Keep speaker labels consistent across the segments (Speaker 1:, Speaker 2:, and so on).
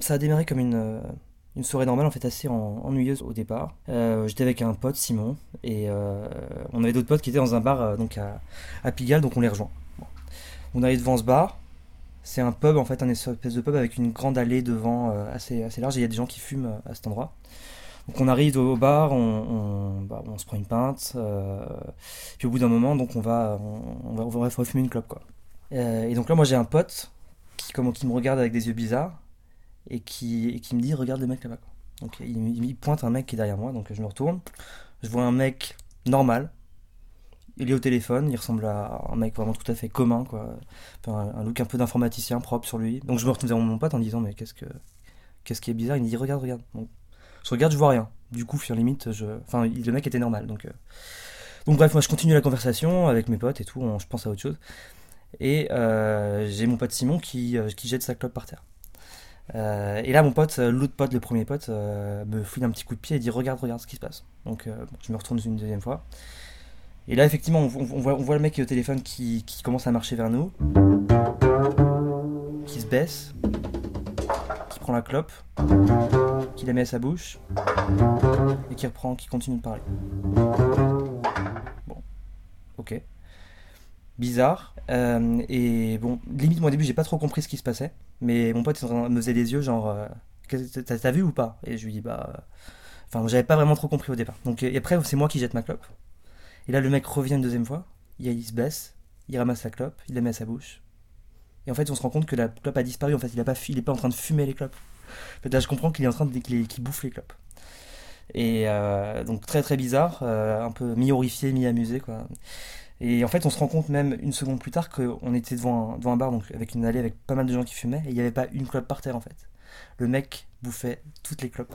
Speaker 1: Ça a démarré comme une, euh, une soirée normale, en fait assez en- ennuyeuse au départ. Euh, J'étais avec un pote, Simon, et euh, on avait d'autres potes qui étaient dans un bar donc à, Pigalle, donc on les rejoint. On arrive devant ce bar. C'est un pub, en fait, un espèce de pub avec une grande allée devant assez, assez large, et il y a des gens qui fument à cet endroit. Donc on arrive au bar, bah, on se prend une pinte, puis au bout d'un moment, donc on va, on, va, va refumer une clope, quoi. Et donc là, moi j'ai un pote qui, comment, qui me regarde avec des yeux bizarres et qui, me dit regarde le mec là-bas. Donc il, pointe un mec qui est derrière moi, donc je me retourne. Je vois un mec normal. Il est au téléphone, il ressemble à un mec vraiment tout à fait commun, quoi. Un, look un peu d'informaticien propre sur lui. Donc je me retourne vers mon pote en disant mais qu'est-ce que qu'est-ce qui est bizarre? Il me dit regarde, regarde. Donc, je regarde, je vois rien. Du coup, sur limite, le mec était normal, donc. euh, Donc bref, moi je continue la conversation avec mes potes et tout, je pense à autre chose. Et euh, j'ai mon pote Simon qui, euh, qui jette sa clope par terre. Euh, et là, mon pote, euh, l'autre pote, le premier pote, euh, me fouille un petit coup de pied et dit Regarde, regarde ce qui se passe. Donc, euh, je me retourne une deuxième fois. Et là, effectivement, on, voit, le mec qui est au téléphone qui commence à marcher vers nous, qui se baisse, qui prend la clope, qui la met à sa bouche, et qui reprend, qui continue de parler. Bon, ok. Bizarre. Euh, et bon, limite, moi au début, j'ai pas trop compris ce qui se passait. Mais mon pote me faisait des yeux, genre, euh, t'as vu ou pas? Et je lui dis, bah. euh, Enfin, j'avais pas vraiment trop compris au départ. Donc, et après, c'est moi qui jette ma clope. Et là, le mec revient une deuxième fois. Il, se baisse, il ramasse la clope, il la met à sa bouche. Et en fait, on se rend compte que la clope a disparu. En fait, il, a pas, il est pas en train de fumer les clopes. Là, je comprends qu'il est en train de qu'il bouffe les clopes. Et donc, très très bizarre, un peu mi-horrifié, mi-amusé, quoi. Et en fait, on se rend compte même une seconde plus tard qu'on était devant un, devant un bar, donc avec une allée avec pas mal de gens qui fumaient, et il n'y avait pas une clope par terre en fait. Le mec bouffait toutes les clopes.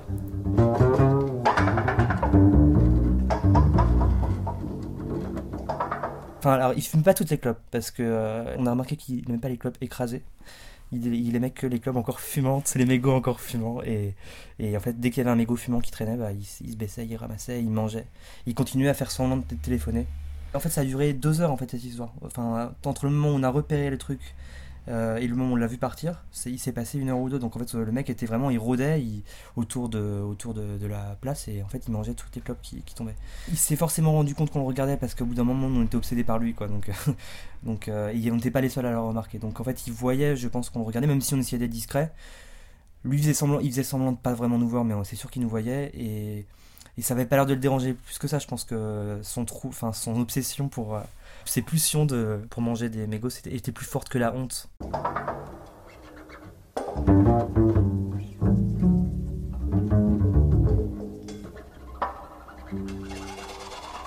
Speaker 1: Enfin, alors il fume pas toutes les clopes, parce que euh, on a remarqué qu'il n'aime pas les clopes écrasées. Il, aimait que les clopes encore fumantes, les mégots encore fumants. Et, et en fait, dès qu'il y avait un mégot fumant qui traînait, bah, il, il se baissait, il ramassait, il mangeait. Il continuait à faire semblant de téléphoner. En fait, ça a duré deux heures en fait cette histoire. Enfin, entre le moment où on a repéré le truc euh, et le moment où on l'a vu partir, il s'est passé une heure ou deux. Donc en fait, le mec était vraiment, il rôdait autour, de, la place et en fait, il mangeait toutes les clopes qui, tombaient. Il s'est forcément rendu compte qu'on le regardait parce qu'au bout d'un moment, on était obsédé par lui, quoi. Donc, donc euh, on n'était pas les seuls à le remarquer. Donc en fait, il voyait, je pense qu'on le regardait, même si on essayait d'être discret. Lui il faisait semblant, il faisait de pas vraiment nous voir, mais c'est sûr qu'il nous voyait et, et ça avait pas l'air de le déranger plus que ça. Je pense que son trou, enfin son obsession pour euh, ses pulsions de pour manger des mégots était plus forte que la honte.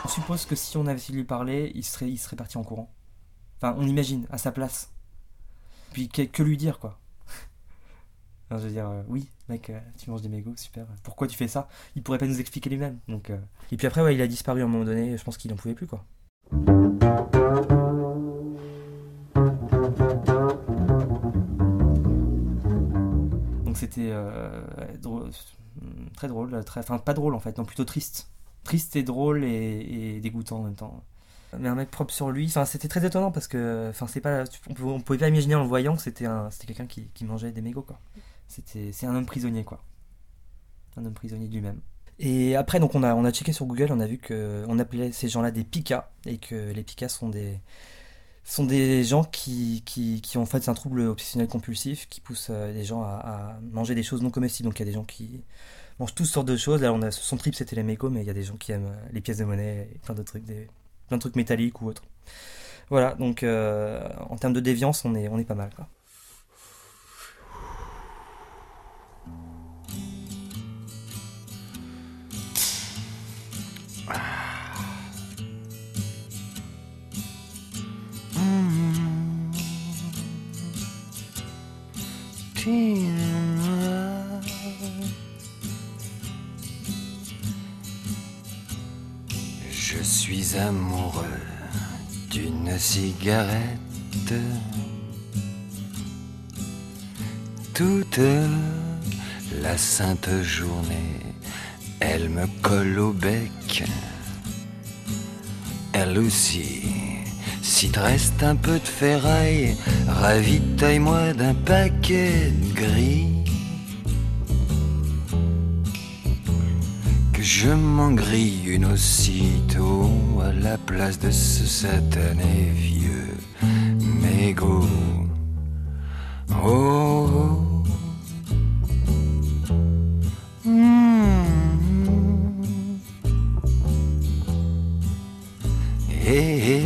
Speaker 1: On suppose que si on avait de lui parler, il serait, il parti en courant. Enfin, on imagine, à sa place. Puis que, que lui dire, quoi. Je veux dire, euh, oui, mec, euh, tu manges des mégots, super. Pourquoi tu fais ça? Il pourrait pas nous expliquer lui-même. Donc, euh, Et puis après, ouais, il a disparu à un moment donné, je pense qu'il en pouvait plus, quoi. Donc c'était euh, drôle- très drôle, très, enfin pas drôle en fait, non plutôt triste. Triste et drôle et, et dégoûtant en même temps. Mais un mec propre sur lui, enfin c'était très étonnant parce que, enfin c'est pas, on pouvait, on pouvait pas imaginer en le voyant que c'était un, c'était quelqu'un qui, qui mangeait des mégots quoi. C'est un homme prisonnier quoi, un homme prisonnier de lui-même. Et après donc on a, on a checké sur Google, on a vu que on appelait ces gens-là des picas et que les picas sont des, sont des gens qui, qui, ont en fait un trouble obsessionnel compulsif qui pousse euh, les gens à, manger des choses non comestibles. Donc il y a des gens qui mangent toutes sortes de choses. Là on a son trip c'était les mégots, mais il y a des gens qui aiment euh, les pièces de monnaie et plein d'autres trucs, des, plein de trucs métalliques ou autres. Voilà, donc euh, en termes de déviance, on est, on est pas mal quoi.
Speaker 2: Je suis amoureux d'une cigarette. Toute la sainte journée, elle me colle au bec. Elle aussi, si te reste un peu de ferraille, ravitaille-moi d'un paquet de gris. Je m'en grille une aussitôt à la place de ce satané vieux mégot. Oh. Hmm. Et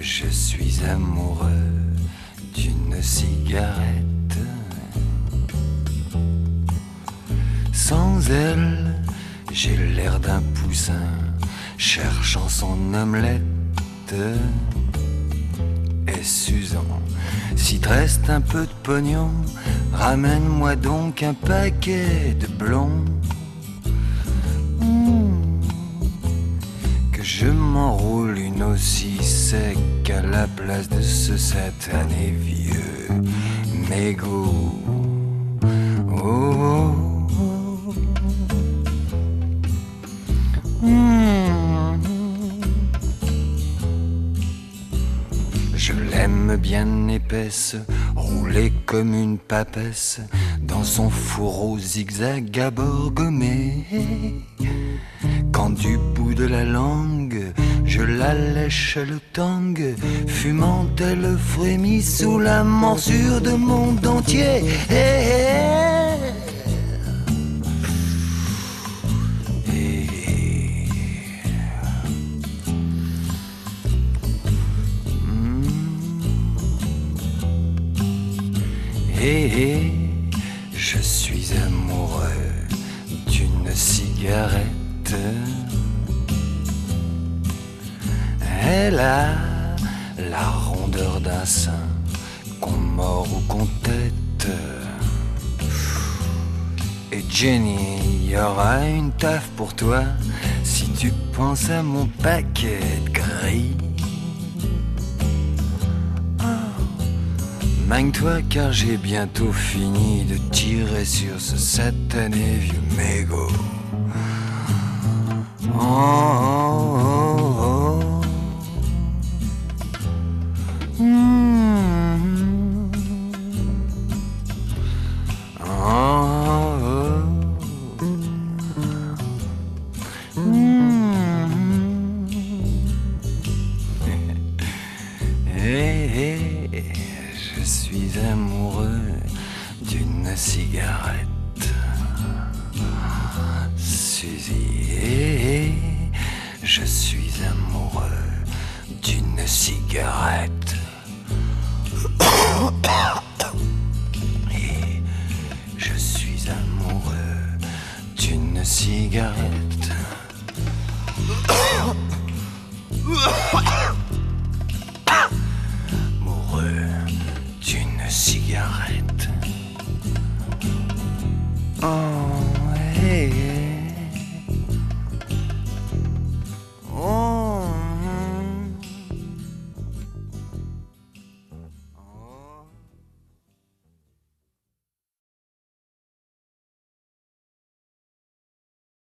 Speaker 2: je suis amoureux d'une cigarette. Sans elle, j'ai l'air d'un poussin cherchant son omelette. Et Suzanne, si te reste un peu de pognon, ramène-moi donc un paquet de blonds. Hmm. Que je m'enroule une aussi sec à la place de ce satané vieux mégot. Je l'aime bien épaisse, roulée comme une papesse, dans son fourreau zigzag à. Quand du bout de la langue, je la lèche le tang, fumant elle frémit sous la morsure de mon dentier. Eh, eh. Eh. Et je suis amoureux d'une cigarette. Elle a la rondeur d'un sein, qu'on mord ou qu'on tête. Et Jenny, y aura une taf pour toi si tu penses à mon paquet de gris. Magne-toi car j'ai bientôt fini de tirer sur ce satané vieux mégot. Oh, oh, oh. Je suis amoureux d'une cigarette. Et je suis amoureux d'une cigarette. Amoureux d'une cigarette. Ah.